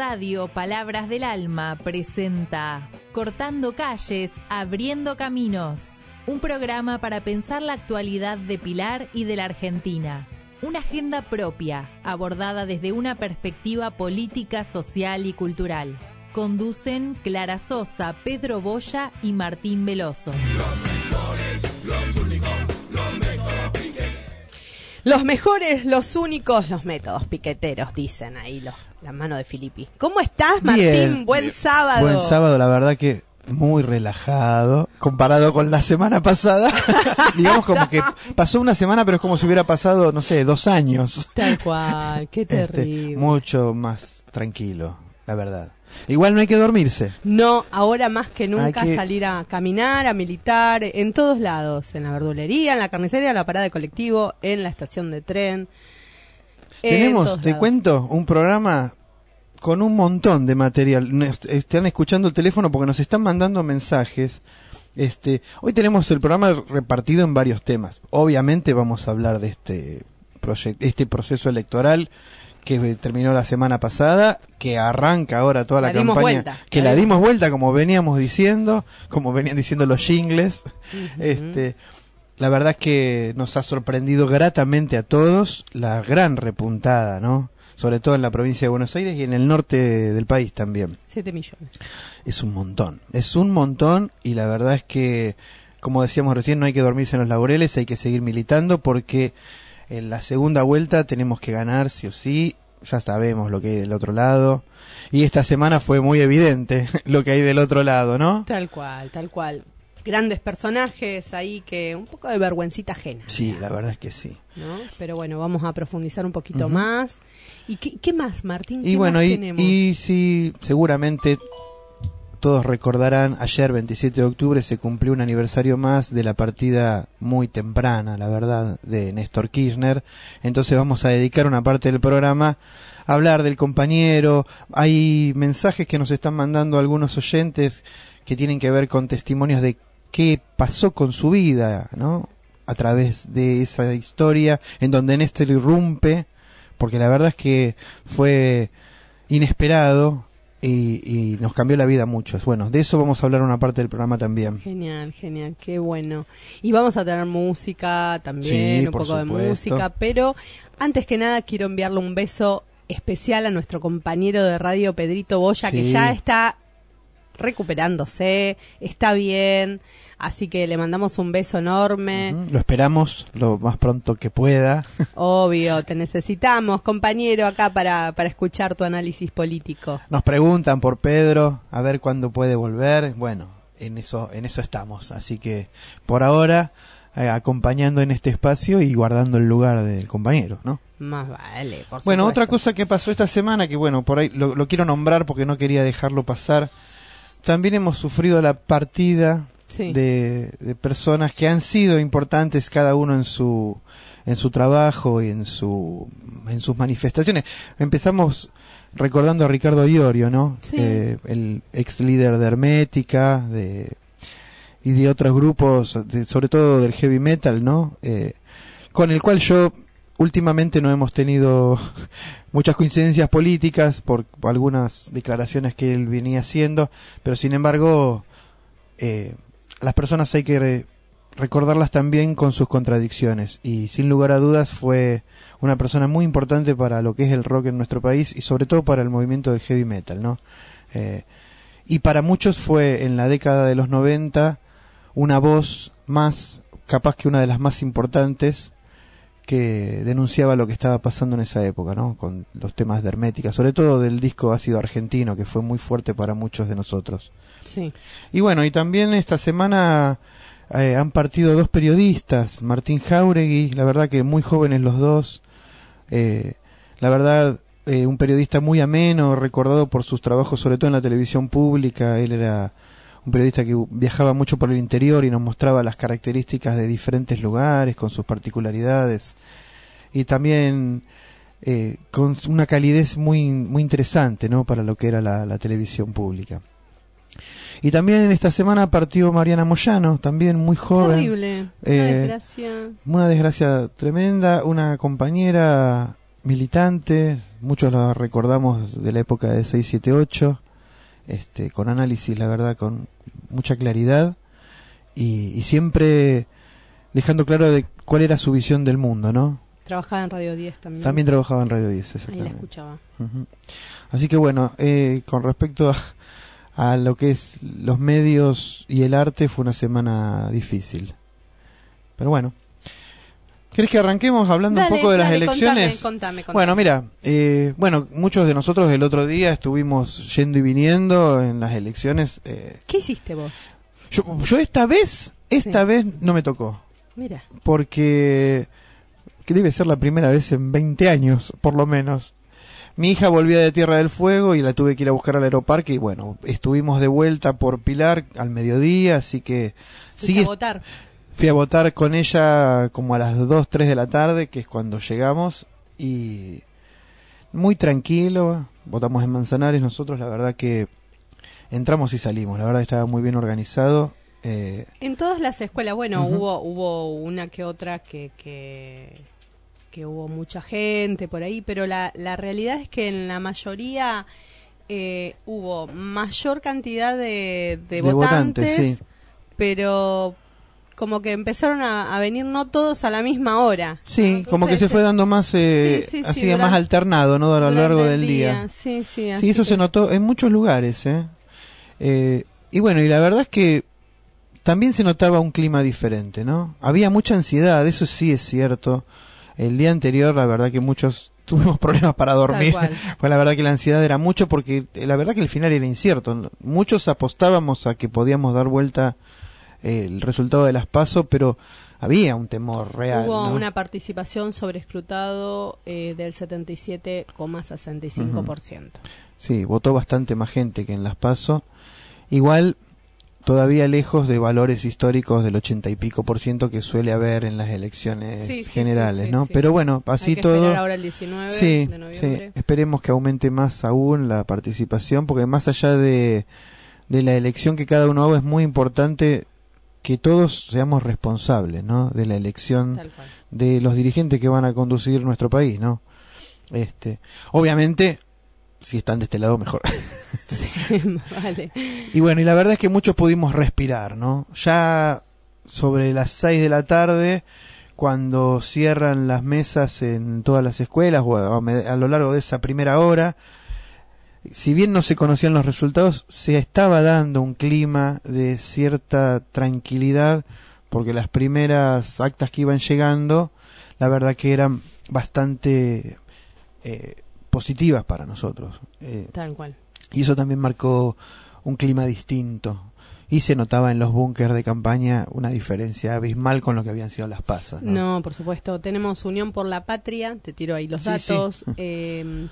Radio Palabras del Alma presenta Cortando calles, abriendo caminos. Un programa para pensar la actualidad de Pilar y de la Argentina. Una agenda propia, abordada desde una perspectiva política, social y cultural. Conducen Clara Sosa, Pedro Boya y Martín Veloso. Los mejores, los únicos, los métodos piqueteros, dicen ahí los, la mano de Filippi. ¿Cómo estás, Martín? Bien. Buen sábado. Buen sábado, la verdad que muy relajado comparado con la semana pasada. Digamos como que pasó una semana, pero es como si hubiera pasado, no sé, dos años. Tal cual, qué Este, terrible. mucho más tranquilo, la verdad. Igual no hay que dormirse. No, ahora más que nunca que- salir a caminar, a militar, en todos lados, en la verdulería, en la carnicería, en la parada de colectivo, en la estación de tren. En Tenemos, te cuento, un programa con un montón de material. Nos- Están escuchando el teléfono porque nos están mandando mensajes. Este, hoy tenemos el programa repartido en varios temas. Obviamente vamos a hablar de este proye- este proceso electoral que terminó la semana pasada, que arranca ahora toda la, La dimos campaña, vuelta. que La dimos- vuelta como veníamos diciendo, como venían diciendo los jingles. Este, la verdad es que nos ha sorprendido gratamente a todos la gran repuntada, ¿no? Sobre todo en la provincia de Buenos Aires y en el norte del país también. Siete millones. Es un montón, es un montón y la verdad es que, como decíamos recién, no hay que dormirse en los laureles, hay que seguir militando porque en la segunda vuelta tenemos que ganar sí o sí, ya sabemos lo que hay del otro lado y esta semana fue muy evidente lo que hay del otro lado, ¿no? Tal cual, tal cual. Grandes personajes ahí que un poco de vergüencita ajena. Sí, la verdad es que sí. ¿no? Pero bueno, vamos a profundizar un poquito más. ¿Y qué, qué más, Martín? ¿Qué Y bueno, más y, tenemos? y sí, seguramente todos recordarán, ayer 27 de octubre se cumplió un aniversario más de la partida muy temprana, la verdad, de Néstor Kirchner. Entonces vamos a dedicar una parte del programa a hablar del compañero. Hay mensajes que nos están mandando algunos oyentes que tienen que ver con testimonios de qué pasó con su vida, ¿no? A través de esa historia en donde Néstor irrumpe, porque la verdad es que fue inesperado y, y nos cambió la vida a muchos. Bueno, de eso vamos a hablar una parte del programa también. Genial, genial, qué bueno. Y vamos a tener música también, Sí, un poco de música, pero antes que nada quiero enviarle un beso especial a nuestro compañero de radio Pedrito Boya, que ya está recuperándose, está bien, así que le mandamos un beso enorme. Lo esperamos lo más pronto que pueda. Obvio, te necesitamos, compañero, acá para, para escuchar tu análisis político. Nos preguntan por Pedro, a ver cuándo puede volver. Bueno, en eso, en eso estamos. Así que por ahora, eh, acompañando en este espacio y guardando el lugar del compañero, ¿no? Más vale, por Bueno, otra cosa que pasó esta semana, que bueno, por ahí lo, lo quiero nombrar porque no quería dejarlo pasar. También hemos sufrido la partida Sí. de, de personas que han sido importantes cada uno en su en su trabajo y en su en sus manifestaciones. Empezamos recordando a Ricardo Iorio, ¿no? Sí. Eh, el ex líder de Hermética, de y de otros grupos, de- sobre todo del heavy metal, ¿no? Eh, con el cual yo últimamente no hemos tenido muchas coincidencias políticas por algunas declaraciones que él venía haciendo, pero sin embargo eh, las personas hay que re- recordarlas también con sus contradicciones y sin lugar a dudas fue una persona muy importante para lo que es el rock en nuestro país y sobre todo para el movimiento del heavy metal, ¿no? Eh, y para muchos fue en la década de los 90 una voz más, capaz que una de las más importantes que denunciaba lo que estaba pasando en esa época, ¿no? Con los temas de hermética, sobre todo del disco ácido argentino, que fue muy fuerte para muchos de nosotros. Sí. Y bueno, y también esta semana eh, han partido dos periodistas, Martín Jauregui, la verdad que muy jóvenes los dos, eh, la verdad eh, un periodista muy ameno, recordado por sus trabajos sobre todo en la televisión pública, él era un periodista que viajaba mucho por el interior y nos mostraba las características de diferentes lugares con sus particularidades. Y también eh, con una calidez muy muy interesante no para lo que era la, la televisión pública. Y también en esta semana partió Mariana Moyano también muy joven. Horrible. Una Eh, desgracia. una desgracia tremenda una compañera militante, muchos lo recordamos de la época de 678, este, con análisis, la verdad, con mucha claridad y, y siempre dejando claro de cuál era su visión del mundo, ¿no? Trabajaba en Radio 10 también. También trabajaba en Radio 10, Ahí la exactamente. escuchaba. Así que bueno, eh, con respecto a, a lo que es los medios y el arte, fue una semana difícil. Pero bueno. ¿Querés que arranquemos hablando Dale, un poco de las elecciones? Contame, contame, contame. Bueno, mira, eh, bueno, muchos de nosotros el otro día estuvimos yendo y viniendo en las elecciones. eh, ¿Qué hiciste vos? yo, yo esta vez, esta Sí. vez no me tocó, Mira. porque que debe ser la primera vez en 20 años, por lo menos. Mi hija volvía de Tierra del Fuego y la tuve que ir a buscar al aeroparque y bueno, estuvimos de vuelta por Pilar al mediodía, así que sigue a votar. Fui a votar con ella como a las 2, 3 de la tarde, que es cuando llegamos, y muy tranquilo, votamos en Manzanares, nosotros la verdad que entramos y salimos, la verdad estaba muy bien organizado. eh, En todas las escuelas, bueno, hubo hubo una que otra que, que, que hubo mucha gente por ahí, pero la, la realidad es que en la mayoría eh, hubo mayor cantidad de, de De votantes, votantes, sí. pero como que empezaron a, a venir no todos a la misma hora. sí, ¿no? como que se fue dando más, eh, Sí, sí, sí, así más alternado, ¿no? A lo largo el del día. Sí, sí, así Sí, eso que- se notó en muchos lugares, ¿eh? Eh, Y bueno, y la verdad es que también se notaba un clima diferente, ¿no? Había mucha ansiedad, eso sí es cierto. El día anterior, la verdad que muchos tuvimos problemas para dormir. Pues la verdad que la ansiedad era mucho porque eh, la verdad que el final era incierto. Muchos apostábamos a que podíamos dar vuelta el resultado de las pasos, pero había un temor real. Hubo ¿no? una participación sobre escrutado eh, del 77,65%. Sí, votó bastante más gente que en las PASO. Igual, todavía lejos de valores históricos del ochenta y pico por ciento que suele haber en las elecciones Sí, generales, sí, sí, ¿no? Pero bueno, Hay así que todo. ahora el 19 Sí, de noviembre. sí, esperemos que aumente más aún la participación, porque más allá de, de la elección que cada uno haga, es muy importante que todos seamos responsables, ¿no? De la elección de los dirigentes que van a conducir nuestro país, ¿no? Este, obviamente, si están de este lado, mejor. Sí, vale. Y bueno, y la verdad es que muchos pudimos respirar, ¿no? Ya sobre las 6 de la tarde, cuando cierran las mesas en todas las escuelas o a, a lo largo de esa primera hora, si bien no se conocían los resultados, se estaba dando un clima de cierta tranquilidad, porque las primeras actas que iban llegando, la verdad que eran bastante eh, positivas para nosotros. Eh, Tal cual. y eso también marcó un clima distinto. Y se notaba en los búnkers de campaña una diferencia abismal con lo que habían sido las pasas. ¿no? No, por supuesto. Tenemos Unión por la Patria, te tiro ahí los Sí, sí. datos, eh,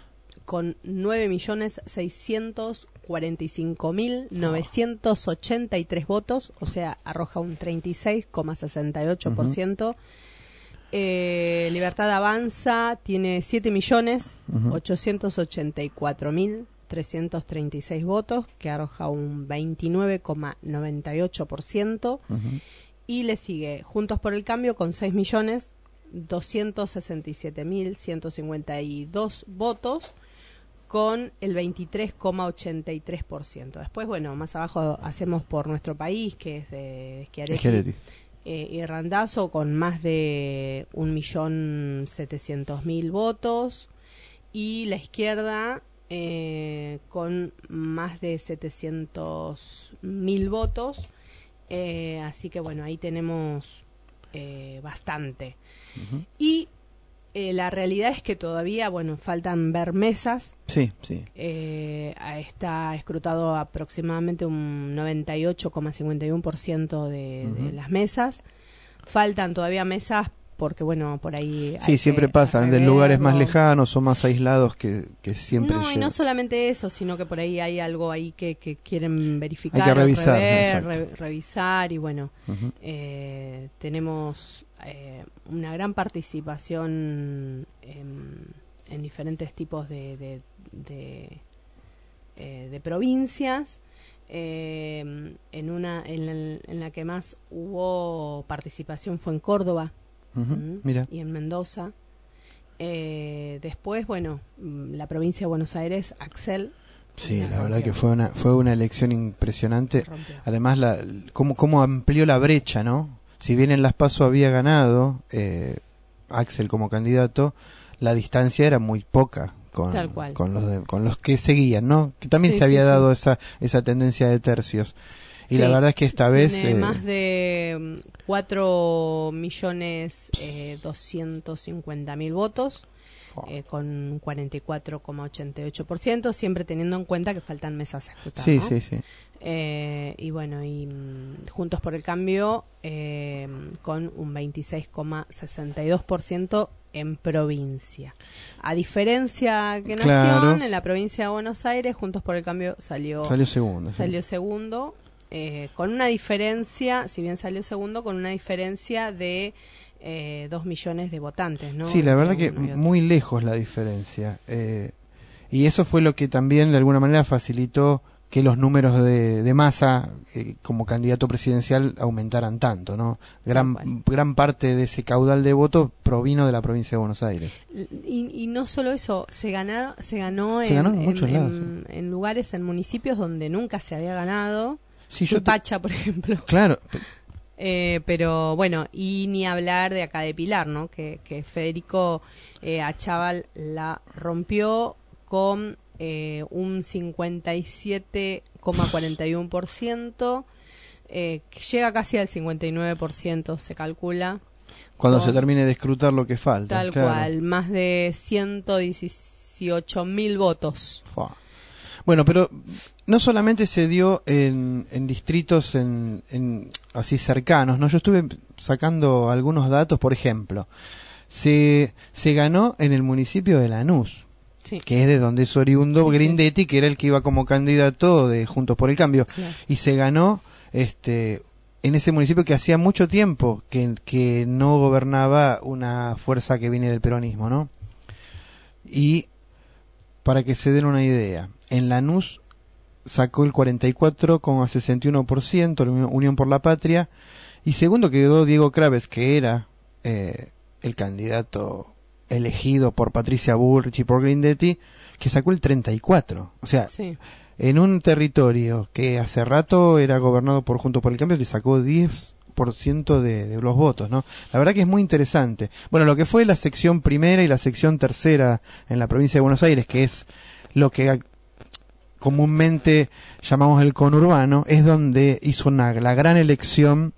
con 9.645.983 votos, o sea, arroja un 36,68%. Eh, Libertad Avanza tiene 7.884.336 votos, que arroja un 29,98%. Ujú. Y le sigue Juntos por el Cambio con 6.267.152 votos con el 23,83%. Después, bueno, más abajo hacemos por nuestro país, que es de Schiaretti, eh, y Randazzo con más de 1.700.000 votos y la izquierda eh, con más de 700.000 votos. Eh, así que bueno, ahí tenemos eh, bastante. Y eh, la realidad es que todavía, bueno, faltan ver mesas. Sí, sí. Eh, está escrutado aproximadamente un 98,51% de, de Ujú. las mesas. Faltan todavía mesas porque, bueno, por ahí... hay Sí, que siempre pasan de lugares más lejanos o más aislados que, que siempre No, y no solamente eso, sino que por ahí hay algo ahí que, que quieren verificar, Hay que revisar, rever, re- revisar y bueno, eh, tenemos eh, una gran participación en, en diferentes tipos de, de, de, eh, de provincias. Eh, en una en, la que más hubo participación fue en Córdoba y en Mendoza Eh, después, bueno, mm, la provincia de Buenos Aires, Axel. Sí, la la verdad que fue una, fue una elección impresionante. Además, la, cómo, cómo amplió la brecha, ¿no? Si bien en Las Paso había ganado eh, Axel como candidato, la distancia era muy poca con, Tal cual. con, los, de- con los que seguían, ¿no? Que también Sí, se había sí, sí. dado esa, esa tendencia de tercios. Y la verdad es que esta vez... Tiene eh, más de 4 millones eh, 250 mil votos. Eh, con un 44,88%, siempre teniendo en cuenta que faltan mesas a escrutar. sí, ¿no? sí, sí. Eh, y bueno, y mm, Juntos por el Cambio eh, con un 26,62% en provincia. A diferencia que Nación, Claro. en la provincia de Buenos Aires, Juntos por el Cambio salió, Salió segundo. sí. salió segundo, eh, con una diferencia, si bien salió segundo, con una diferencia de eh, 2 millones de votantes, ¿no? Sí, la verdad que y otro. muy lejos la diferencia. Eh, y eso fue lo que también de alguna manera facilitó que los números de, de masa eh, como candidato presidencial aumentaran tanto, ¿no? Gran, gran parte de ese caudal de votos provino de la provincia de Buenos Aires. Y, y no solo eso, se, gana, se ganó, Se en, ganó en en- lados, lugares, en municipios donde nunca se había ganado. Sí, yo te- por ejemplo. claro, Eh, pero bueno, y ni hablar de acá de Pilar, ¿no? Que, que Federico eh, Achával la rompió con eh, un 57,41%, eh, que llega casi al 59%, se calcula. cuando con- se termine de escrutar lo que falta. Tal claro. cual, más de 118 mil votos. Fua. Bueno, pero no solamente se dio en, en distritos en, en así cercanos, ¿no? Yo estuve sacando algunos datos, por ejemplo, se, se ganó en el municipio de Lanús, Sí, que es de donde es oriundo Sí, sí. Grindetti, que era el que iba como candidato de Juntos por el Cambio, claro. y se ganó este en ese municipio que hacía mucho tiempo que, que no gobernaba una fuerza que viene del peronismo, ¿no? Y para que se den una idea, en Lanús sacó el 44,61%, la Unión- Unión por la Patria, y segundo quedó Diego Craves, que era eh, el candidato elegido por Patricia Bullrich y por Grindetti, que sacó el 34%. O sea, Sí. en un territorio que hace rato era gobernado por Juntos por el Cambio, le sacó 10% de, de los votos, ¿no? La verdad que es muy interesante. Bueno, lo que fue la sección primera y la sección tercera en la provincia de Buenos Aires, que es lo que comúnmente llamamos el conurbano, es donde hizo una, la gran elección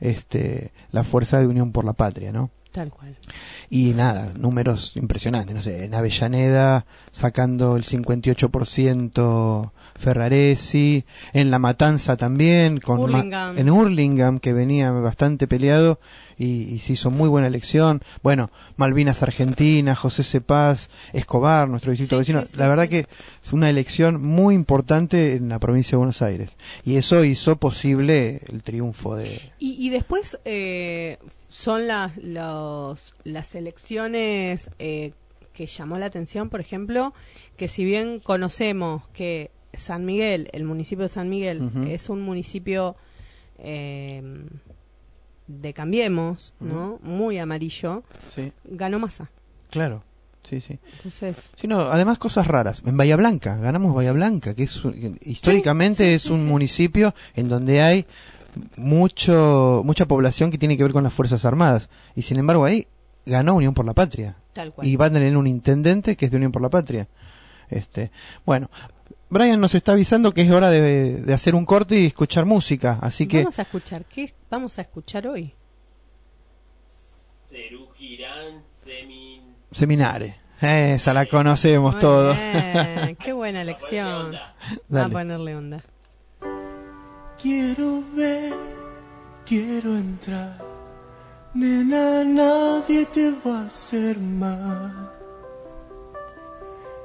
este, la Fuerza de Unión por la Patria, ¿no? Tal cual. Y nada, números impresionantes, no sé, en Avellaneda sacando el 58% Ferraresi, en La Matanza también, con ma- Hurlingham. en Hurlingham que venía bastante peleado y, y se hizo muy buena elección. Bueno, Malvinas Argentina, José Cepaz, Escobar, nuestro distrito Sí, vecino. sí, sí, la verdad que es una elección muy importante en la provincia de Buenos Aires. Y eso hizo posible el triunfo de... Y, y después eh, son las, los, las elecciones eh, que llamó la atención, por ejemplo, que si bien conocemos que San Miguel, el municipio de San Miguel, es un municipio eh, de Cambiemos, ¿no? Muy amarillo, Sí, ganó masa. claro. Sí, sí. Entonces, Sí, no, además cosas raras. En Bahía Blanca, ganamos Bahía Blanca, que es que históricamente sí, es un municipio en donde hay mucho mucha población que tiene que ver con las Fuerzas Armadas y sin embargo ahí ganó Unión por la Patria tal cual. y va a tener un intendente que es de Unión por la Patria. Este, bueno, Brian nos está avisando que es hora de, de hacer un corte y escuchar música, así que Vamos a escuchar, ¿qué vamos a escuchar hoy? Cerú Girán, Semin. Seminare. Esa la conocemos Muy todos. bien, qué buena onda. A ponerle onda. Quiero ver, quiero entrar. Nena, nadie te va a hacer mal.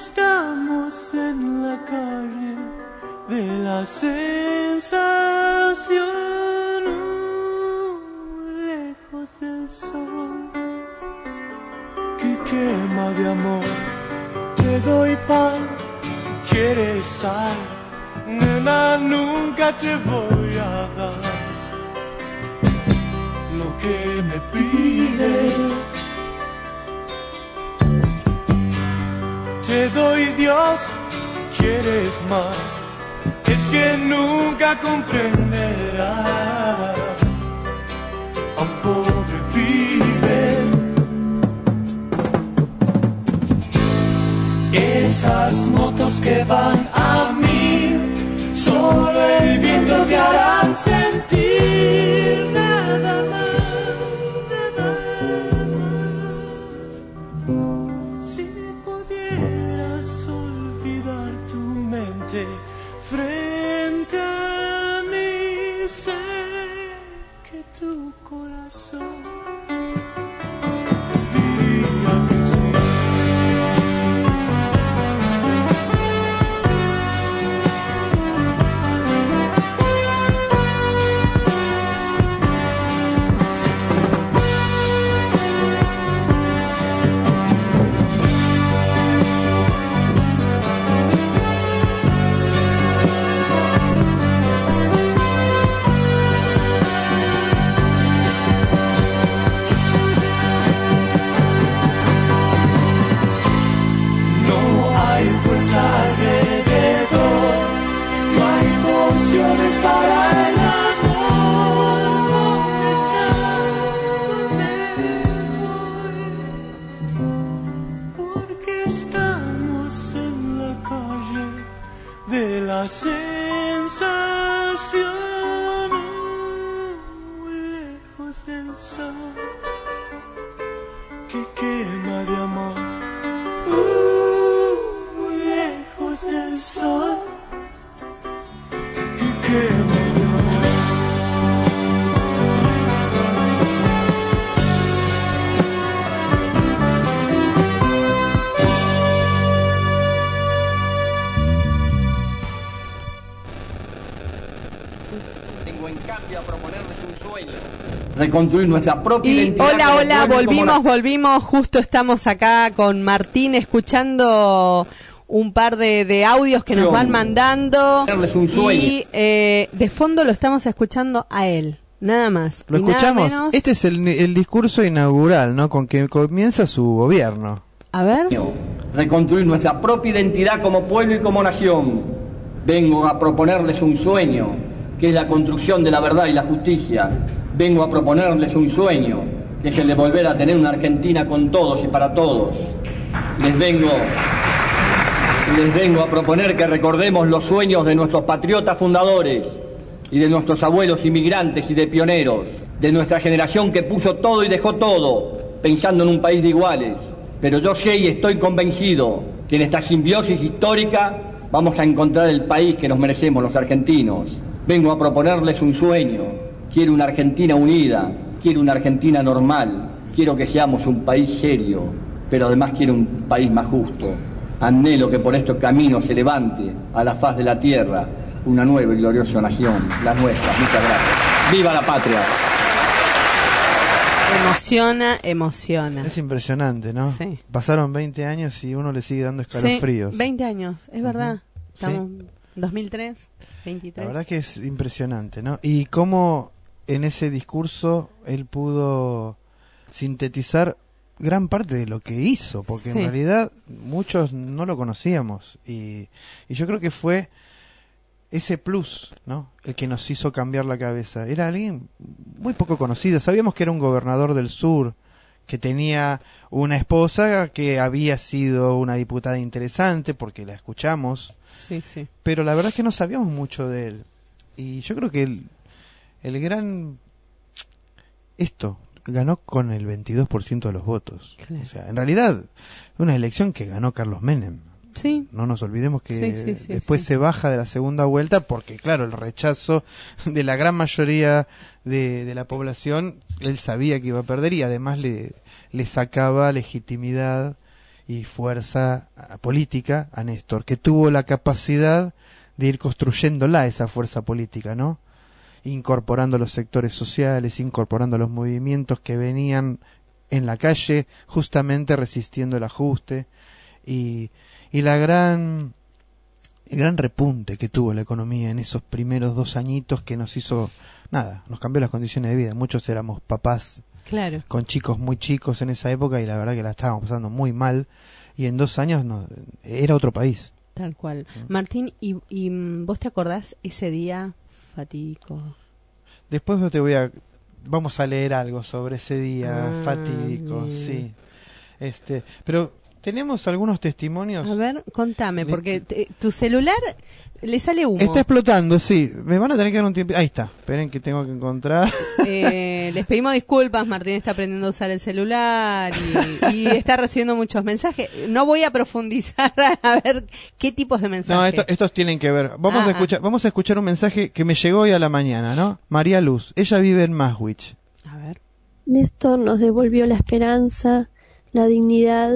Estamos en la calle de la sensación, lejos del sol que quema de amor. Te doy pan, quieres sal, nena, nunca te voy a dar lo que me pides. Te doy Dios, quieres más, es que nunca comprenderás. A un pobre pibe. Esas motos que van a mí, solo el viento te harán sentir Reconstruir nuestra propia Y identidad. hola, hola, volvimos, volvimos. Justo estamos acá con Martín escuchando un par de, de audios que nos van mandando. Darles un sueño. Y eh, de fondo lo estamos escuchando a él, nada más. Lo y nada escuchamos. menos. Este es el, el discurso inaugural, ¿no? Con que comienza su gobierno. A ver. Reconstruir nuestra propia identidad como pueblo y como nación. Vengo a proponerles un sueño, que es la construcción de la verdad y la justicia. Vengo a proponerles un sueño, que es el de volver a tener una Argentina con todos y para todos. Les vengo, les vengo a proponer que recordemos los sueños de nuestros patriotas fundadores y de nuestros abuelos inmigrantes y de pioneros, de nuestra generación que puso todo y dejó todo, pensando en un país de iguales. Pero yo sé y estoy convencido que en esta simbiosis histórica vamos a encontrar el país que nos merecemos los argentinos. Vengo a proponerles un sueño. Quiero una Argentina unida, quiero una Argentina normal, quiero que seamos un país serio, pero además quiero un país más justo. Anhelo que por estos caminos se levante a la faz de la tierra una nueva y gloriosa nación, la nuestra. Muchas gracias. ¡Viva la patria! Emociona, emociona. Es impresionante, ¿no? Sí. Pasaron 20 años y uno le sigue dando Sí, escalofríos. 20 años, es verdad. Sí. Estamos 2003, 23. La verdad que es impresionante, ¿no? Y cómo en ese discurso él pudo sintetizar gran parte de lo que hizo, porque Sí. en realidad muchos no lo conocíamos y, y yo creo que fue ese plus, ¿no? El que nos hizo cambiar la cabeza. Era alguien muy poco conocido. Sabíamos que era un gobernador del sur, que tenía una esposa que había sido una diputada interesante, porque la escuchamos, Sí, sí. pero la verdad es que no sabíamos mucho de él. Y yo creo que el, el gran... Esto ganó con el 22% de los votos. Claro. O sea, en realidad, una elección que ganó Carlos Menem. Sí, No nos olvidemos que Sí, sí, sí, después se baja de la segunda vuelta porque, claro, el rechazo de la gran mayoría de, de la población, él sabía que iba a perder y además le, le sacaba legitimidad y fuerza ah, política a Néstor, que tuvo la capacidad de ir construyéndola esa fuerza política, ¿no? Incorporando los sectores sociales, incorporando los movimientos que venían en la calle, justamente resistiendo el ajuste y, y la gran el gran repunte que tuvo la economía en esos primeros dos añitos que nos hizo nada, nos cambió las condiciones de vida. Muchos éramos papás Claro. con chicos muy chicos en esa época y la verdad que la estábamos pasando muy mal y en dos años no, era otro país. Tal cual. Martín, ¿y, y mm, vos te acordás ese día fatídico? Después te voy a vamos a leer algo sobre ese día Ah, fatídico, bien. sí. Este, pero tenemos algunos testimonios. A ver, contame, porque te- tu celular le sale humo. Está explotando, sí. Me van a tener que dar un tiempo. Ahí está. Esperen que tengo que encontrar. Eh, les pedimos disculpas, Martín está aprendiendo a usar el celular y, y está recibiendo muchos mensajes. No voy a profundizar a ver qué tipos de mensajes. No, esto- estos tienen que ver. Vamos Ah, a escuchar, vamos a escuchar un mensaje que me llegó hoy a la mañana, ¿no? María Luz, ella vive en Maswich. A ver. Néstor nos devolvió la esperanza, la dignidad.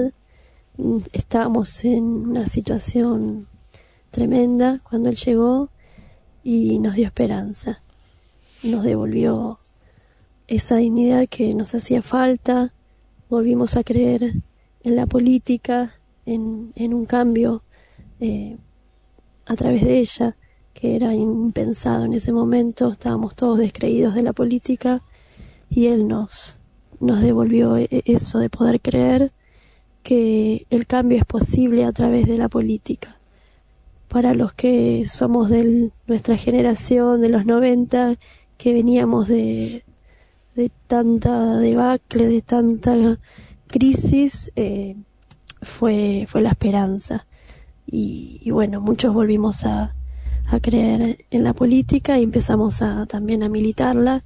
Mm, Estábamos en una situación tremenda cuando él llegó y nos dio esperanza. Nos devolvió esa dignidad que nos hacía falta. Volvimos a creer en la política, en, en un cambio eh, a través de ella, que era impensado en ese momento. Estábamos todos descreídos de la política y él nos nos devolvió e- eso de poder creer que el cambio es posible a través de la política. Para los que somos de nuestra generación, de los 90, que veníamos de, de tanta debacle, de tanta crisis, eh, fue, fue la esperanza. Y, y bueno, muchos volvimos a, a creer en la política y empezamos a, también a militarla.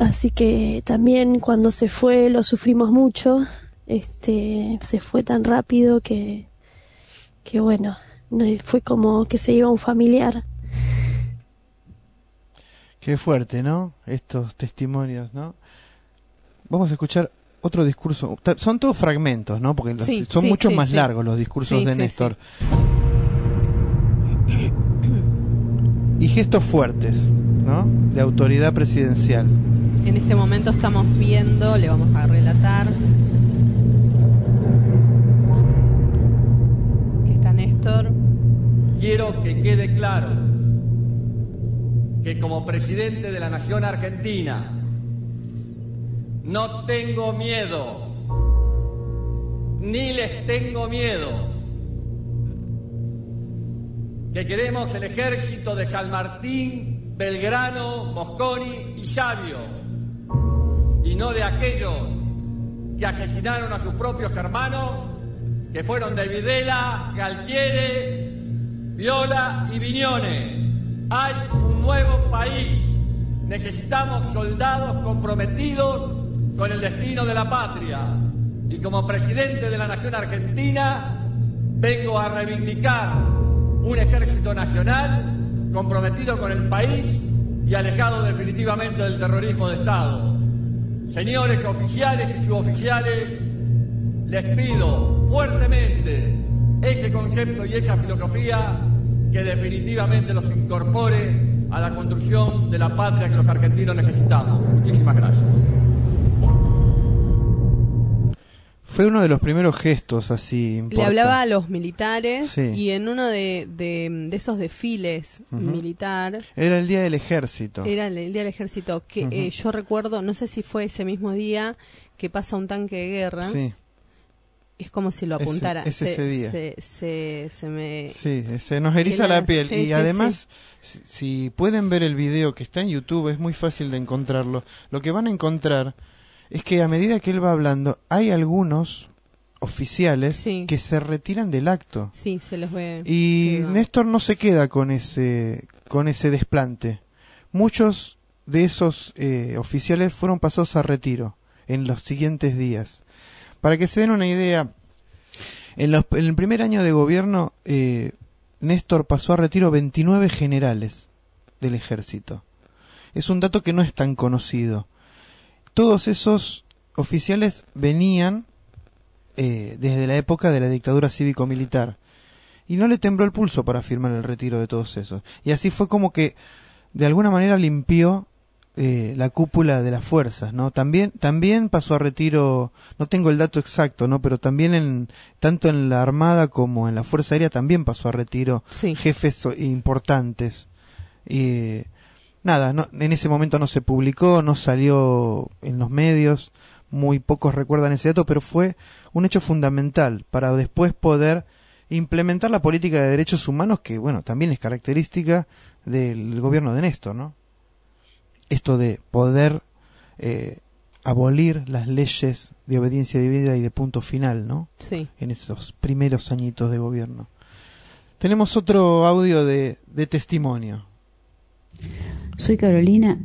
Así que también cuando se fue lo sufrimos mucho. Este, se fue tan rápido que, que bueno, no- fue como que se iba un familiar. Qué fuerte, ¿no? Estos testimonios, ¿no? Vamos a escuchar otro discurso. Son todos fragmentos, ¿no? Porque los- Sí, son sí, mucho sí, más sí. largos los discursos Sí, de sí, Néstor. Y gestos fuertes, ¿no? De autoridad presidencial. En este momento estamos viendo, le vamos a relatar que está Néstor. Quiero que quede claro que como presidente de la Nación Argentina no tengo miedo, ni les tengo miedo, que queremos el ejército de San Martín, Belgrano, Mosconi y Sabio, y no de aquellos que asesinaron a sus propios hermanos, que fueron de Videla, Galtieri, Viola y Viñone. Hay nuevo país. Necesitamos soldados comprometidos con el destino de la patria. Y como presidente de la Nación Argentina, vengo a reivindicar un ejército nacional comprometido con el país y alejado definitivamente del terrorismo de Estado. Señores oficiales y suboficiales, les pido fuertemente ese concepto y esa filosofía que definitivamente los incorpore a la construcción de la patria que los argentinos necesitamos. Muchísimas gracias. Fue uno de los primeros gestos así Le hablaba a los militares Sí. y en uno de, de- de esos desfiles Ujú. militar Era el día del ejército. era el, el día del ejército que eh, yo recuerdo, no sé si fue ese mismo día que pasa un tanque de guerra, Sí, es como si lo Ese- apuntara. es se, ese día. Se, se, se me... sí, se nos eriza la piel. sí, y sí, además, si, si pueden ver el video que está en YouTube, es muy fácil de encontrarlo. Lo que van a encontrar es que a medida que él va hablando, hay algunos oficiales que se retiran del acto. Sí, se los ve. Y. Néstor no se queda con ese, con ese desplante. Muchos de esos eh, oficiales fueron pasados a retiro en los siguientes días. Para que se den una idea, en, los- en el primer año de gobierno, eh, Néstor pasó a retiro 29 generales del ejército. Es un dato que no es tan conocido. Todos esos oficiales venían eh, desde la época de la dictadura cívico-militar. Y no le tembló el pulso para firmar el retiro de todos esos. Y así fue como que, de alguna manera, limpió eh, la cúpula de las fuerzas, ¿no? También, también pasó a retiro, no tengo el dato exacto, ¿no? Pero también en, tanto en la Armada como en la Fuerza Aérea también pasó a retiro Sí. jefes importantes. Y nada, no, en ese momento no se publicó, no salió en los medios, muy pocos recuerdan ese dato, pero fue un hecho fundamental para después poder implementar la política de derechos humanos que, bueno, también es característica del gobierno de Néstor, ¿no? Esto de poder eh, abolir las leyes de obediencia debida y de punto final, ¿no? Sí. En esos primeros añitos de gobierno. Tenemos otro audio de, de testimonio. Soy Carolina.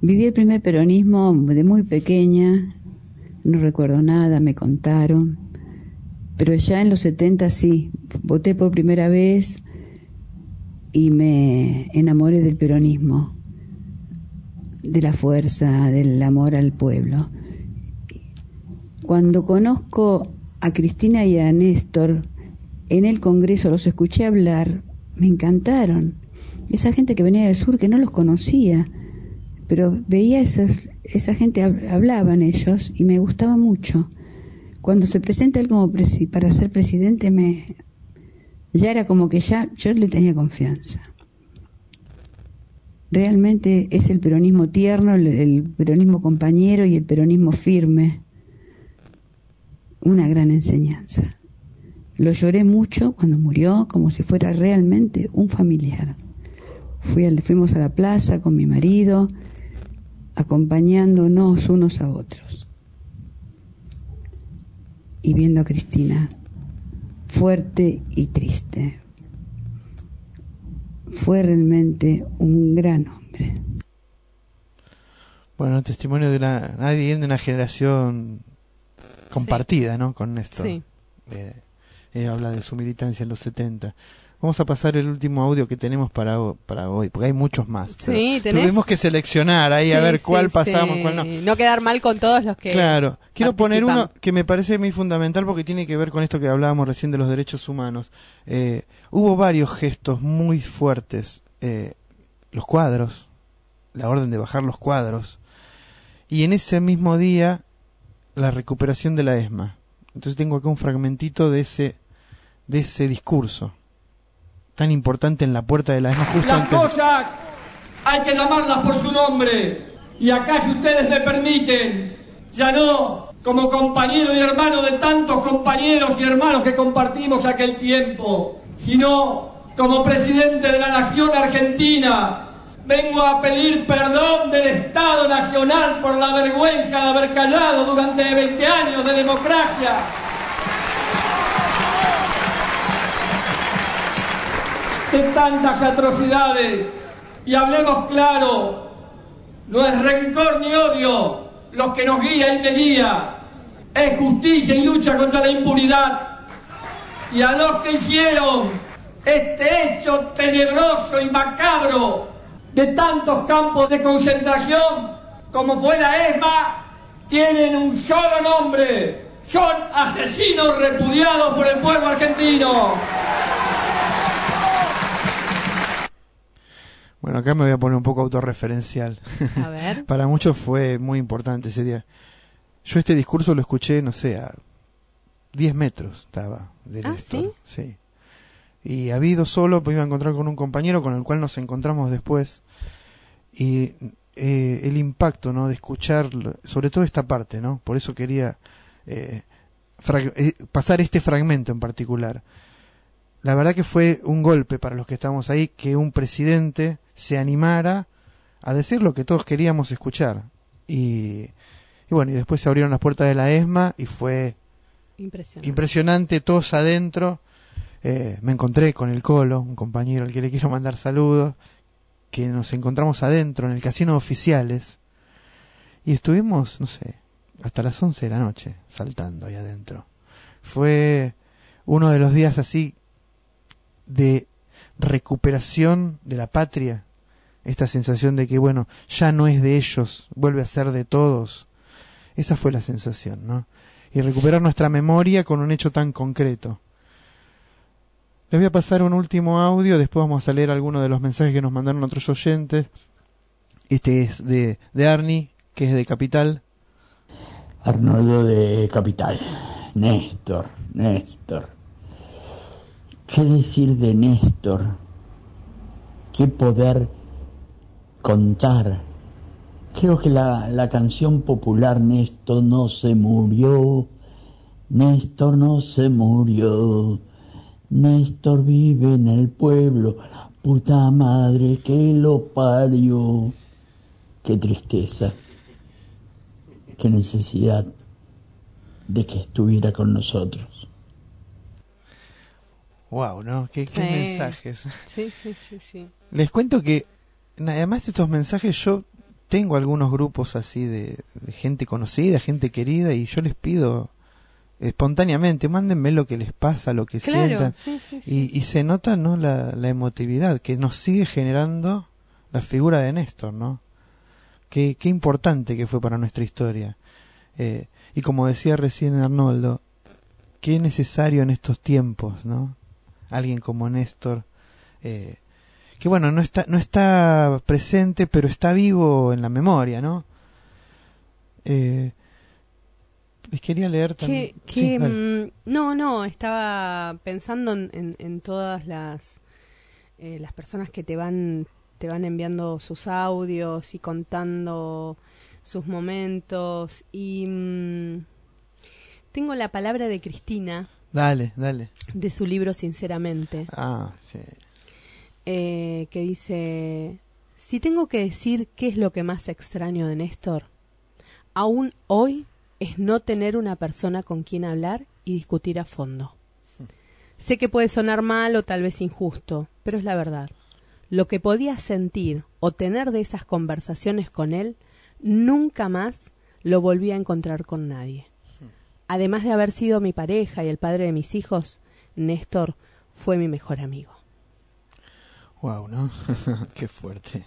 Viví el primer peronismo de muy pequeña. No recuerdo nada, me contaron. Pero ya en los 70 sí, voté por primera vez y me enamoré del peronismo, de la fuerza, del amor al pueblo. Cuando conozco a Cristina y a Néstor en el Congreso, los escuché hablar, me encantaron. Esa gente que venía del sur que no los conocía, pero veía esas, esa gente, hab- hablaban ellos y me gustaba mucho. Cuando se presenta él como para ser presidente, me ya era como que ya yo le tenía confianza. Realmente es el peronismo tierno, el, peronismo compañero y el peronismo firme. Una gran enseñanza. Lo lloré mucho cuando murió, como si fuera realmente un familiar. Fuimos a la plaza con mi marido, acompañándonos unos a otros. Y viendo a Cristina, fuerte y triste. Fue realmente un gran hombre. Bueno, testimonio de una, alguien de una generación compartida, ¿no? Con Néstor. Sí. Eh, ella habla de su militancia en los 70. Vamos a pasar el último audio que tenemos para, para hoy, porque hay muchos más. Sí, ¿tenés? Tuvimos que seleccionar ahí a ver cuál sí, pasamos, sí. cuál no. No quedar mal con todos los que. Claro, quiero poner uno que me parece muy fundamental porque tiene que ver con esto que hablábamos recién de los derechos humanos. Eh, hubo varios gestos muy fuertes, eh, los cuadros, la orden de bajar los cuadros, y en ese mismo día la recuperación de la ESMA. Entonces tengo acá un fragmentito de ese de ese discurso tan importante en la puerta de la ESMA justo Las antes. cosas hay que llamarlas por su nombre. Y acá, si ustedes me permiten, ya no como compañero y hermano de tantos compañeros y hermanos que compartimos aquel tiempo, sino como presidente de la Nación Argentina, vengo a pedir perdón del Estado Nacional por la vergüenza de haber callado durante 20 años de democracia. De tantas atrocidades. Y hablemos claro, no es rencor ni odio los que nos guía y me guía, es justicia y lucha contra la impunidad. Y a los que hicieron este hecho tenebroso y macabro de tantos campos de concentración como fue la ESMA, tienen un solo nombre, son asesinos repudiados por el pueblo argentino. Bueno, acá me voy a poner un poco autorreferencial. A ver. Para muchos fue muy importante ese día. Yo este discurso lo escuché, no sé, a 10 metros estaba de Ah, Néstor. ¿sí? Y había ido solo, pues iba a encontrar con un compañero con el cual nos encontramos después. Y eh, el impacto, ¿no? De escuchar, sobre todo esta parte, ¿no? Por eso quería eh, eh, pasar este fragmento en particular. La verdad que fue un golpe para los que estábamos ahí que un presidente se animara a decir lo que todos queríamos escuchar. Y, y bueno, y después se abrieron las puertas de la ESMA y fue Impresionante. impresionante, todos adentro. Eh, me encontré con el Colo, un compañero al que le quiero mandar saludos, que nos encontramos adentro en el casino de oficiales y estuvimos, no sé, hasta las 11 de la noche saltando ahí adentro. Fue uno de los días así de recuperación de la patria, esta sensación de que, bueno, ya no es de ellos, vuelve a ser de todos. Esa fue la sensación, ¿no? y recuperar nuestra memoria con un hecho tan concreto. Les voy a pasar un último audio, después vamos a leer algunos de los mensajes que nos mandaron otros oyentes. Este es de, de Arnie, que es de Capital. Arnoldo de Capital. Néstor, Néstor. ¿Qué decir de Néstor? ¿Qué poder contar? Creo que la, la canción popular Néstor no se murió, Néstor no se murió, Néstor vive en el pueblo, puta madre que lo parió. Qué tristeza, qué necesidad de que estuviera con nosotros. Wow, ¿no? Qué, qué mensajes. Sí, sí, sí, sí. Les cuento que, además de estos mensajes, yo tengo algunos grupos así de, de gente conocida, gente querida, y yo les pido espontáneamente, mándenme lo que les pasa, lo que Claro, sientan. sí, sí, sí. Y, y se nota ¿no? la, la emotividad que nos sigue generando la figura de Néstor, ¿no? Qué, qué importante que fue para nuestra historia. Eh, y como decía recién Arnoldo, qué necesario en estos tiempos, ¿no? Alguien como Néstor, eh, que bueno, no está, no está presente, pero está vivo en la memoria, ¿no? Eh, les quería leer también. Que, mm, no, no, estaba pensando en, en- en todas las, eh, las personas que te van, te van enviando sus audios y contando sus momentos. Y mm, tengo la palabra de Cristina Dale, dale. de su libro Sinceramente, Ah, sí. Eh, que dice, si tengo que decir qué es lo que más extraño de Néstor, aún hoy es no tener una persona con quien hablar y discutir a fondo. Sé que puede sonar mal o tal vez injusto, pero es la verdad. Lo que podía sentir o tener de esas conversaciones con él, nunca más lo volví a encontrar con nadie. Además de haber sido mi pareja y el padre de mis hijos, Néstor fue mi mejor amigo. Wow, ¿no? qué fuerte.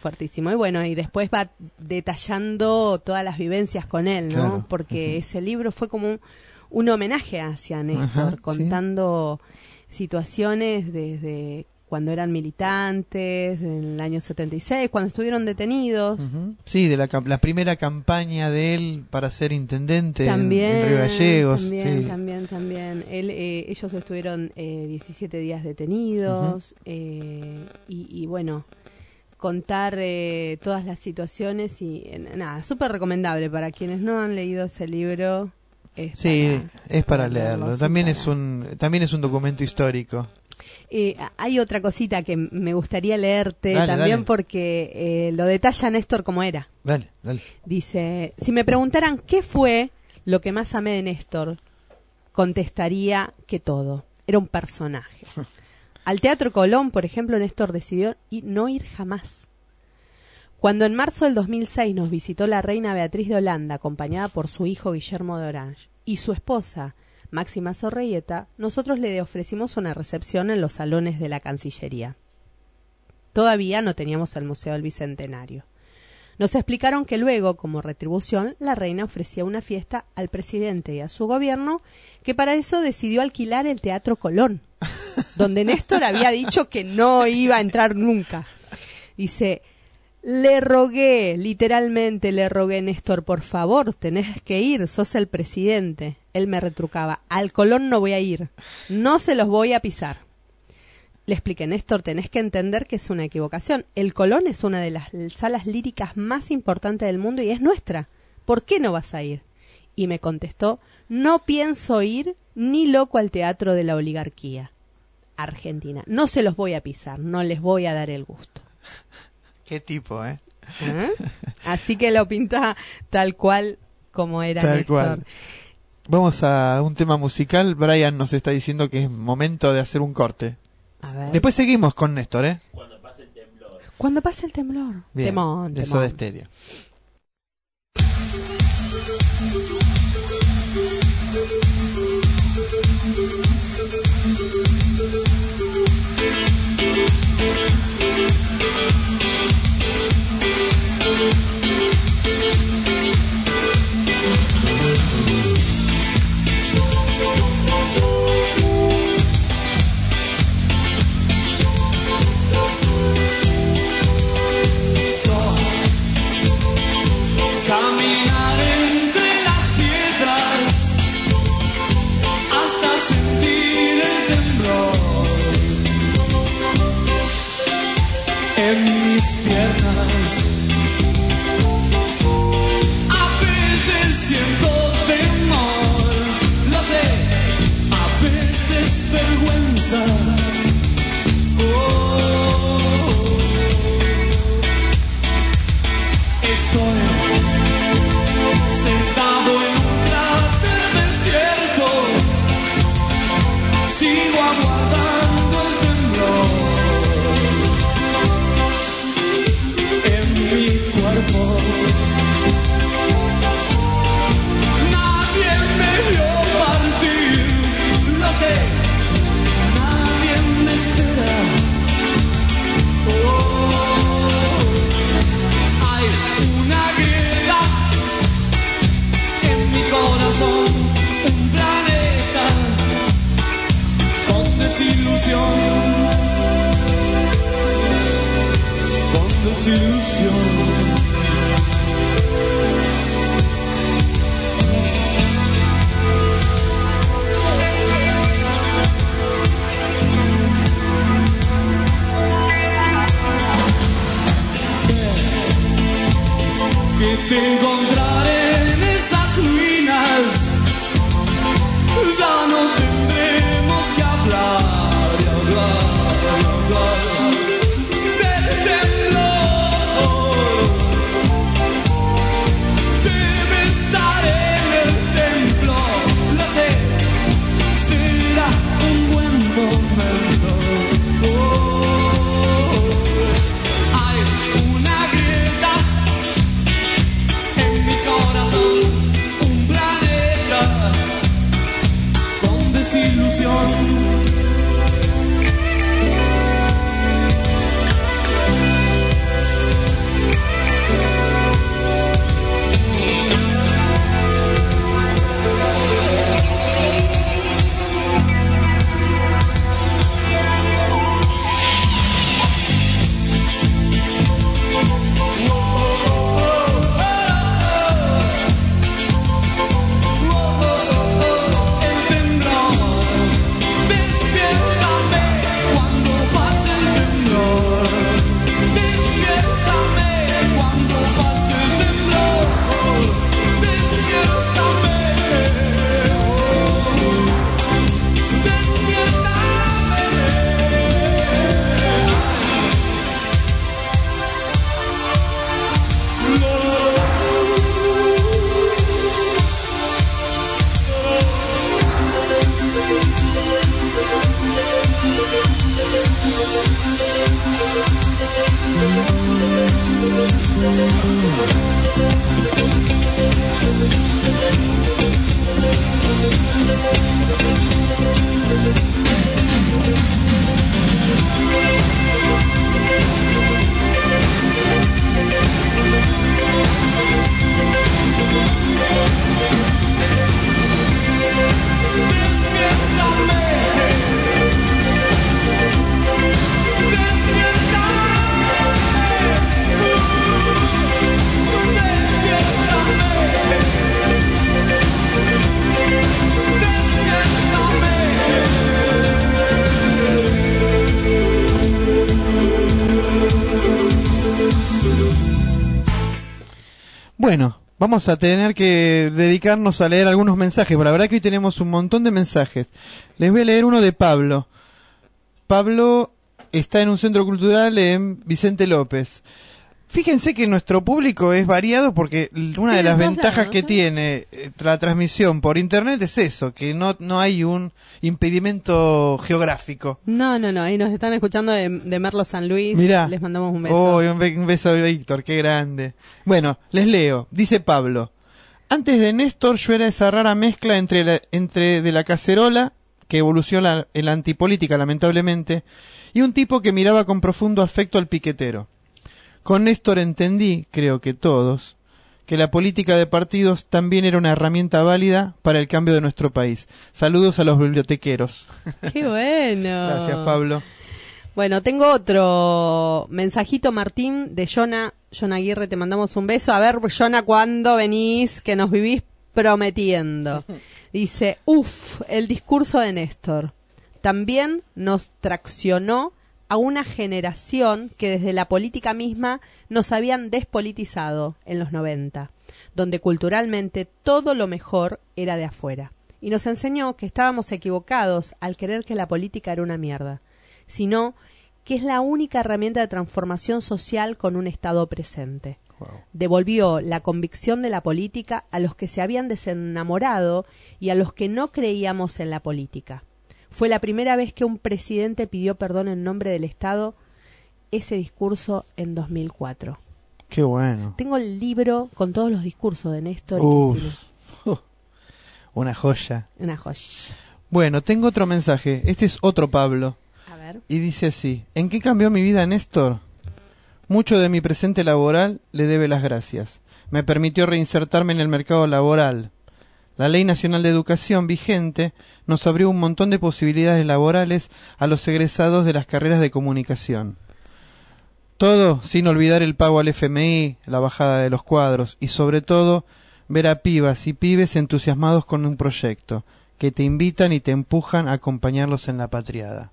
Fuertísimo. Y bueno, y después va detallando todas las vivencias con él, ¿no? Claro. Porque ese libro fue como un, un homenaje hacia Néstor, Ajá, sí. contando situaciones desde cuando eran militantes, en el año 76, cuando estuvieron detenidos. Sí, de la, primera campaña de él para ser intendente en- También, en, Río Gallegos. también, sí. también, también. Él, eh, ellos estuvieron eh, 17 días detenidos eh, y, y bueno, contar eh, todas las situaciones y eh, nada, súper recomendable para quienes no han leído ese libro. es Sí, para- es para para leerlo, También para- es un también es un documento histórico. Eh, hay otra cosita que me gustaría leerte Dale, también dale. porque eh, lo detalla Néstor como era. Dale, dale. Dice, si me preguntaran qué fue lo que más amé de Néstor, contestaría que todo. Era un personaje. Al Teatro Colón, por ejemplo, Néstor decidió no ir jamás. Cuando en marzo del 2006 nos visitó la reina Beatriz de Holanda, acompañada por su hijo Guillermo de Orange, y su esposa, Máxima Sorreyeta, nosotros le ofrecimos una recepción en los salones de la Cancillería. Todavía no teníamos el Museo del Bicentenario. Nos explicaron que luego, como retribución, la reina ofrecía una fiesta al presidente y a su gobierno, que para eso decidió alquilar el Teatro Colón, donde Néstor había dicho que no iba a entrar nunca. Dice, le rogué, literalmente le rogué, Néstor, por favor, tenés que ir, sos el presidente. Él me retrucaba, al Colón no voy a ir, no se los voy a pisar. Le expliqué, Néstor, tenés que entender que es una equivocación. El Colón es una de las salas líricas más importantes del mundo y es nuestra. ¿Por qué no vas a ir? Y me contestó, no pienso ir ni loco al teatro de la oligarquía. Argentina. No se los voy a pisar, no les voy a dar el gusto. Qué tipo, ¿eh? ¿Eh? Así que lo pinta tal cual como era Tal Néstor. cual. Vamos a un tema musical. Brian nos está diciendo que es momento de hacer un corte. A ver. Después seguimos con Néstor, ¿eh? Cuando pase el temblor. Bien, Temón, de temón. Soda Stereo. estoy vamos a tener que dedicarnos a leer algunos mensajes, pero la verdad que hoy tenemos un montón de mensajes. Les voy a leer uno de Pablo. Pablo está en un centro cultural en Vicente López. Fíjense que nuestro público es variado porque una Sí, de las ventajas lados, que ¿eh? tiene eh, la transmisión por internet es eso, que no, no hay un impedimento geográfico. No, no, no. Ahí nos están escuchando de, de Merlo San Luis. Mirá. Les mandamos un beso. Oh, un, be- un beso a Víctor, qué grande. Bueno, les leo. Dice Pablo. Antes de Néstor yo era esa rara mezcla entre, la- entre de la cacerola, que evolucionó en la antipolítica lamentablemente, y un tipo que miraba con profundo afecto al piquetero. Con Néstor entendí, creo que todos, que la política de partidos también era una herramienta válida para el cambio de nuestro país. Saludos a los bibliotequeros. Qué bueno. Gracias, Pablo. Bueno, tengo otro mensajito, Martín, de Jona. Jona Aguirre, te mandamos un beso. A ver, Jona, ¿cuándo venís? Que nos vivís prometiendo. Dice, uff, el discurso de Néstor. También nos traccionó a una generación que desde la política misma nos habían despolitizado en los 90, donde culturalmente todo lo mejor era de afuera. Y nos enseñó que estábamos equivocados al creer que la política era una mierda, sino que es la única herramienta de transformación social con un Estado presente. Devolvió la convicción de la política a los que se habían desenamorado y a los que no creíamos en la política. Fue la primera vez que un presidente pidió perdón en nombre del Estado ese discurso en 2004. Qué bueno. Tengo el libro con todos los discursos de Néstor y Uf. Cristina. Uh, una joya. Una joya. Bueno, tengo otro mensaje. Este es otro Pablo. A ver. Y dice así, ¿en qué cambió mi vida Néstor? Mucho de mi presente laboral le debe las gracias. Me permitió reinsertarme en el mercado laboral. La Ley Nacional de Educación vigente nos abrió un montón de posibilidades laborales a los egresados de las carreras de comunicación. Todo sin olvidar el pago al FMI, la bajada de los cuadros y sobre todo ver a pibas y pibes entusiasmados con un proyecto, que te invitan y te empujan a acompañarlos en la patriada.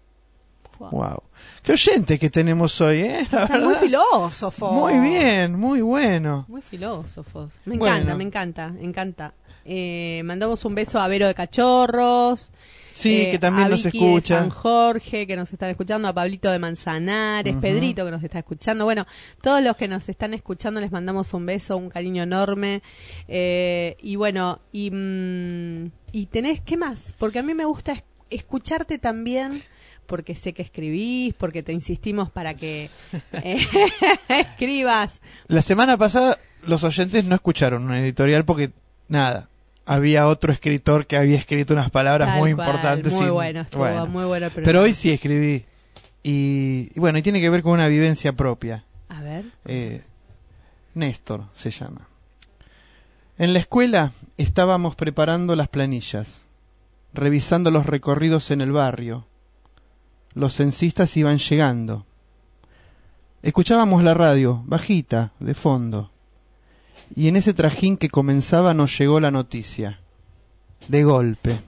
Wow. Qué oyente que tenemos hoy, ¿eh? La Están muy verdad. filósofos. Muy bien, muy bueno. Muy filósofos. Me Bueno. encanta, me encanta, me encanta. Eh, mandamos un beso a Vero de Cachorros. Sí, eh, que también a nos Vicky escucha. De San Jorge, que nos están escuchando, a Pablito de Manzanares, Ujú. Pedrito, que nos está escuchando. Bueno, todos los que nos están escuchando les mandamos un beso, un cariño enorme. Eh, y bueno, y, mm, y tenés, ¿qué más? Porque a mí me gusta es- escucharte también. Porque sé que escribís, porque te insistimos para que eh, escribas. La semana pasada los oyentes no escucharon una editorial porque, nada, había otro escritor que había escrito unas palabras Tal muy cual, importantes. Muy y- bueno, estuvo bueno. muy bueno. el Pero hoy sí escribí. Y, y bueno, y tiene que ver con una vivencia propia. A ver. Eh, Néstor se llama. En la escuela estábamos preparando las planillas, revisando los recorridos en el barrio. Los censistas iban llegando. Escuchábamos la radio, bajita, de fondo. Y en ese trajín que comenzaba nos llegó la noticia. De golpe.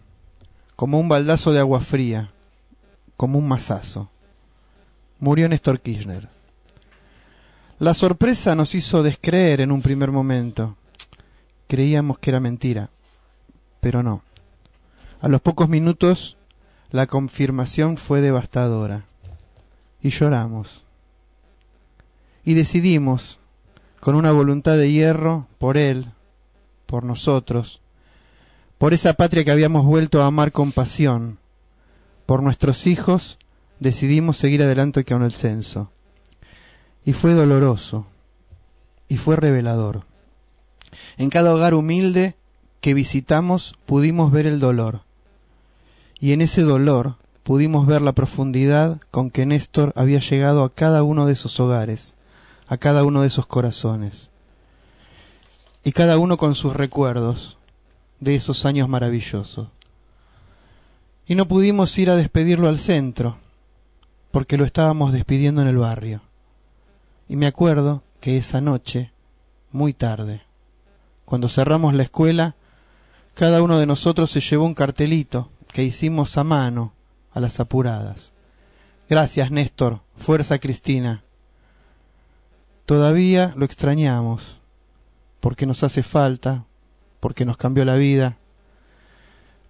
Como un baldazo de agua fría. Como un mazazo. Murió Néstor Kirchner. La sorpresa nos hizo descreer en un primer momento. Creíamos que era mentira, pero no. A los pocos minutos la confirmación fue devastadora. Y lloramos. Y decidimos, con una voluntad de hierro, por él, por nosotros, por esa patria que habíamos vuelto a amar con pasión, por nuestros hijos, decidimos seguir adelante con el censo. Y fue doloroso, y fue revelador. En cada hogar humilde que visitamos pudimos ver el dolor, y en ese dolor pudimos ver la profundidad con que Néstor había llegado a cada uno de esos hogares, a cada uno de esos corazones, y cada uno con sus recuerdos de esos años maravillosos. Y no pudimos ir a despedirlo al centro, porque lo estábamos despidiendo en el barrio. Y me acuerdo que esa noche, muy tarde, cuando cerramos la escuela, cada uno de nosotros se llevó un cartelito que hicimos a mano, a las apuradas. Gracias, Néstor. Fuerza, Cristina. Todavía lo extrañamos, porque nos hace falta, porque nos cambió la vida.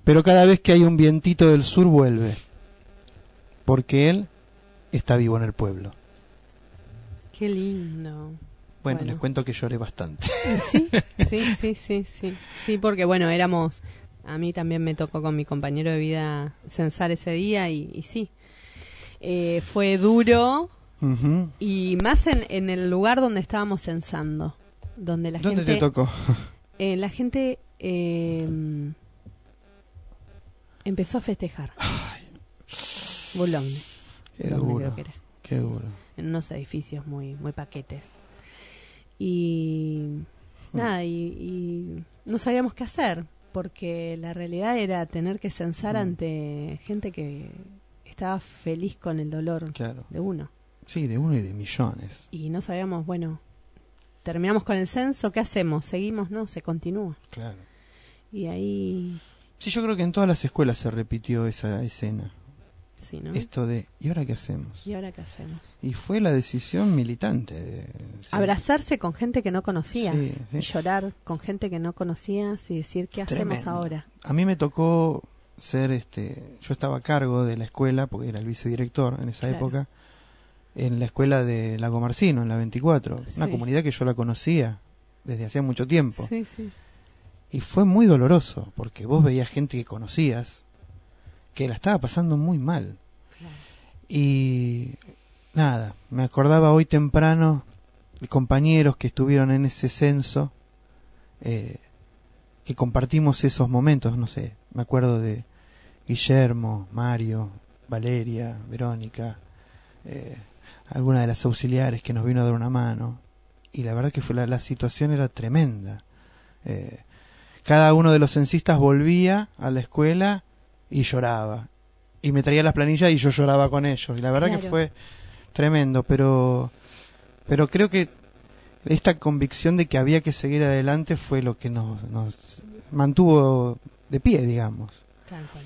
Pero cada vez que hay un vientito del sur vuelve, porque él está vivo en el pueblo. Qué lindo. Bueno, Bueno. les cuento que lloré bastante. Sí, sí, sí, sí, sí. Sí, porque bueno, éramos. A mí también me tocó con mi compañero de vida censar ese día y, y sí. Eh, fue duro Y más en, en el lugar donde estábamos censando. Donde la ¿Dónde gente. te tocó? eh, la gente eh, empezó a festejar. Boulogne. Qué Boulogne duro. creo que era. Qué duro. en unos edificios muy muy paquetes y Hmm. nada y, y no sabíamos qué hacer porque la realidad era tener que censar Mm. ante gente que estaba feliz con el dolor Claro. de uno Sí, de uno y de millones. y no sabíamos bueno terminamos con el censo qué hacemos seguimos no se continúa Claro. y ahí Sí, yo creo que en todas las escuelas se repitió esa escena. sí no Esto de, ¿y ahora qué hacemos? y ahora qué hacemos Y fue la decisión militante. De, abrazarse con gente que no conocías Sí, sí. y llorar con gente que no conocías y decir qué hacemos ahora A mí me tocó ser, este, yo estaba a cargo de la escuela, porque era el vicedirector en esa Claro. época, en la escuela de Lago Marcino, en la 24. Una comunidad que yo la conocía desde hacía mucho tiempo. Sí, sí. Y fue muy doloroso, porque vos veías gente que conocías que la estaba pasando muy mal. Y nada, me acordaba hoy temprano de compañeros que estuvieron en ese censo, eh, que compartimos esos momentos, no sé, me acuerdo de Guillermo, Mario, Valeria, Verónica, eh, alguna de las auxiliares que nos vino a dar una mano. Y la verdad que fue la, la situación era tremenda. Eh, cada uno de los censistas volvía a la escuela y lloraba. Y me traía las planillas y yo lloraba con ellos. Y la verdad que fue tremendo, pero, pero creo que esta convicción de que había que seguir adelante fue lo que nos, nos mantuvo de pie, digamos. Tal cual.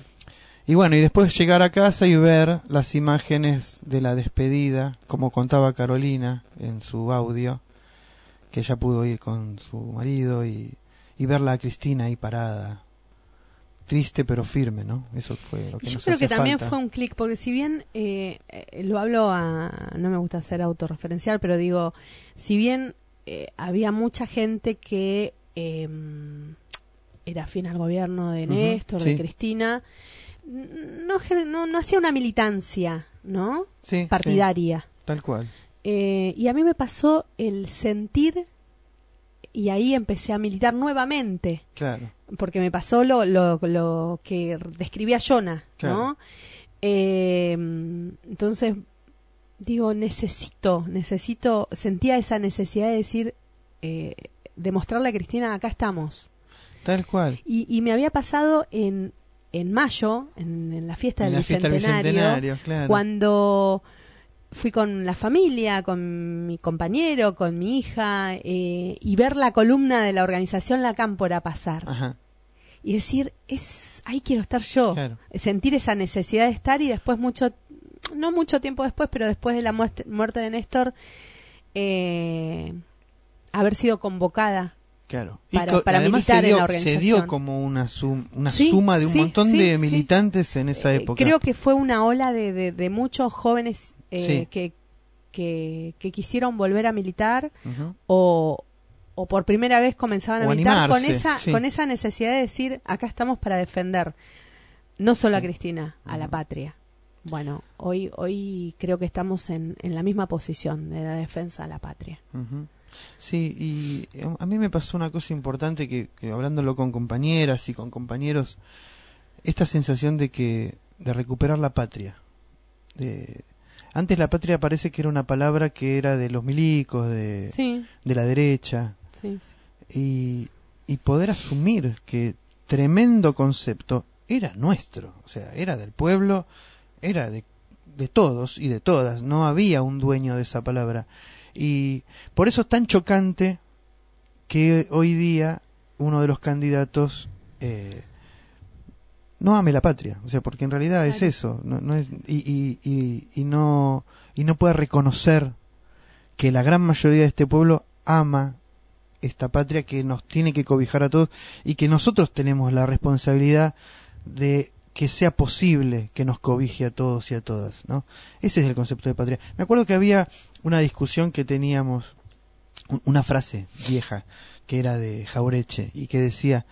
Y bueno, y después llegar a casa y ver las imágenes de la despedida, como contaba Carolina en su audio, que ella pudo ir con su marido y, y verla a Cristina ahí parada. Triste pero firme, ¿no? Eso fue lo que Yo nos creo que también fue un clic, porque si bien eh, eh, lo hablo a. No me gusta ser autorreferencial, pero digo, si bien eh, había mucha gente que eh, era afín al gobierno de Néstor, sí. de Cristina, no, no, no hacía una militancia, ¿no? Sí, sí, Partidaria. tal cual. Eh, y a mí me pasó el sentir, y ahí empecé a militar nuevamente Claro. porque me pasó lo, lo, lo que describía Jonah, Claro. ¿no? Eh, entonces, digo, necesito, necesito, sentía esa necesidad de decir, eh, demostrarle a Cristina, acá estamos. Tal cual. Y, y me había pasado en, en mayo, en, en la fiesta En del la fiesta del Bicentenario, Bicentenario, claro. cuando fui con la familia, con mi compañero, con mi hija, eh, y ver la columna de la organización La Cámpora pasar Ajá. y decir, es ahí quiero estar yo. Claro. Sentir esa necesidad de estar y después mucho, no mucho tiempo después, pero después de la muerte, muerte de Néstor, eh, haber sido convocada. Claro. Para- co- para además militar se en dio, la se organización. dio como una, sum- una Sí, suma de un sí, montón sí, de militantes en esa Eh, época. creo que fue una ola de, de, de muchos jóvenes eh, que, que, que quisieron volver a militar Ujú. o, o por primera vez comenzaban a O militar con animarse, esa, sí. con esa necesidad de decir, acá estamos para defender no solo a Cristina, a la patria. Bueno, hoy, hoy creo que estamos en, en la misma posición de la defensa a la patria. Ujú. Sí, y eh, a mí me pasó una cosa importante que, que hablándolo con compañeras y con compañeros, esta sensación de que de recuperar la patria. De, antes la patria parece que era una palabra que era de los milicos, de, Sí, de la derecha, sí. y, y poder asumir que tremendo concepto era nuestro, o sea, era del pueblo, era de, de todos y de todas, no había un dueño de esa palabra. Y por eso es tan chocante que hoy día uno de los candidatos eh, no ame la patria, o sea, porque en realidad es eso, no, no es, y, y, y, y no y no puede reconocer que la gran mayoría de este pueblo ama esta patria que nos tiene que cobijar a todos y que nosotros tenemos la responsabilidad de que sea posible que nos cobije a todos y a todas, ¿no? Ese es el concepto de patria. Me acuerdo que había una discusión que teníamos, un- una frase vieja que era de Jaureche y que decía,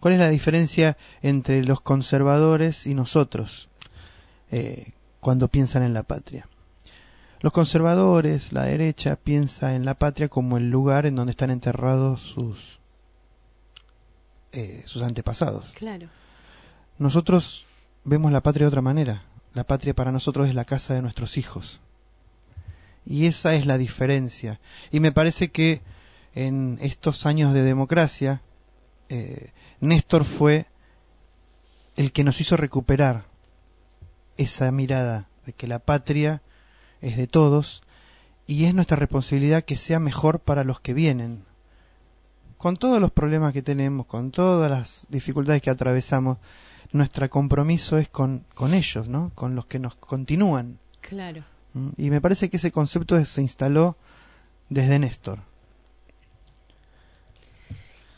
¿cuál es la diferencia entre los conservadores y nosotros eh, cuando piensan en la patria? Los conservadores, la derecha, piensa en la patria como el lugar en donde están enterrados sus, eh, sus antepasados. Claro. Nosotros vemos la patria de otra manera. La patria para nosotros es la casa de nuestros hijos. Y esa es la diferencia. Y me parece que en estos años de democracia, eh, Néstor fue el que nos hizo recuperar esa mirada de que la patria es de todos y es nuestra responsabilidad que sea mejor para los que vienen. Con todos los problemas que tenemos, con todas las dificultades que atravesamos, nuestro compromiso es con, con ellos, ¿no? Con los que nos continúan. Claro. ¿Mm? Y me parece que ese concepto se instaló desde Néstor.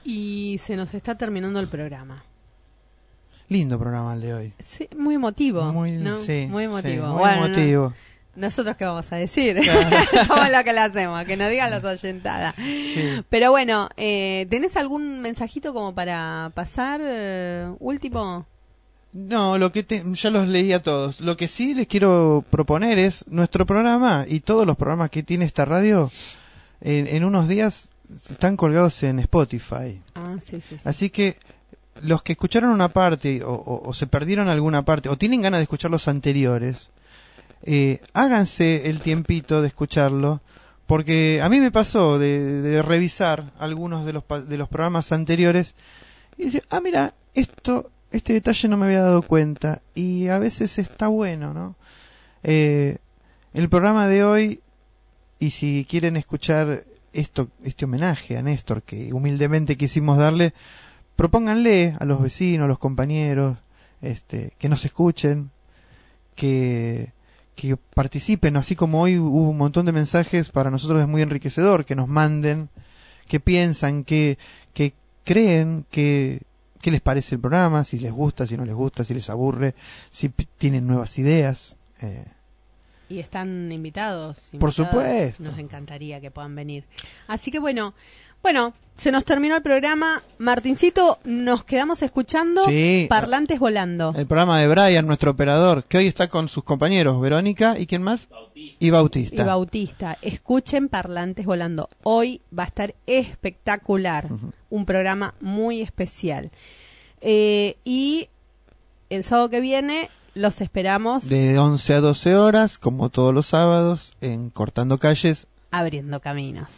Y se nos está terminando el programa. Lindo programa el de hoy. Sí, muy emotivo. Muy, ¿no? sí, muy emotivo. sí, muy Bueno, no- emotivo. Nosotros qué vamos a decir. Somos lo que le hacemos, que nos digan los oyentadas. Sí. Pero bueno, eh, ¿tenés algún mensajito como para pasar? eh, último. No, lo que te- ya los leí a todos. Lo que sí les quiero proponer es nuestro programa y todos los programas que tiene esta radio en, en unos días están colgados en Spotify. Ah, sí, sí. sí. Así que los que escucharon una parte o, o- o se perdieron alguna parte o tienen ganas de escuchar los anteriores, eh, háganse el tiempito de escucharlo. Porque a mí me pasó de, de revisar algunos de los, de los programas anteriores y decir, ah, mira, esto, este detalle no me había dado cuenta y a veces está bueno, ¿no? Eh, el programa de hoy, y si quieren escuchar esto, este homenaje a Néstor que humildemente quisimos darle, propónganle a los vecinos, a los compañeros, este, que nos escuchen, que, que participen, así como hoy hubo un montón de mensajes, para nosotros es muy enriquecedor, que nos manden, que piensan, que, que creen, que, qué les parece el programa, si les gusta, si no les gusta, si les aburre, si tienen nuevas ideas. eh, Y están invitados. Por invitadas. supuesto. Nos encantaría que puedan venir. Así que bueno, bueno, se nos terminó el programa. Martincito, nos quedamos escuchando Sí. Parlantes Volando. el programa de Brian, nuestro operador, que hoy está con sus compañeros, Verónica y quién más? Y Bautista. Y Bautista, escuchen Parlantes Volando. Hoy va a estar espectacular. Un programa muy especial. Eh, y el sábado que viene los esperamos De 11 a 12 horas, como todos los sábados, en Cortando Calles. abriendo caminos.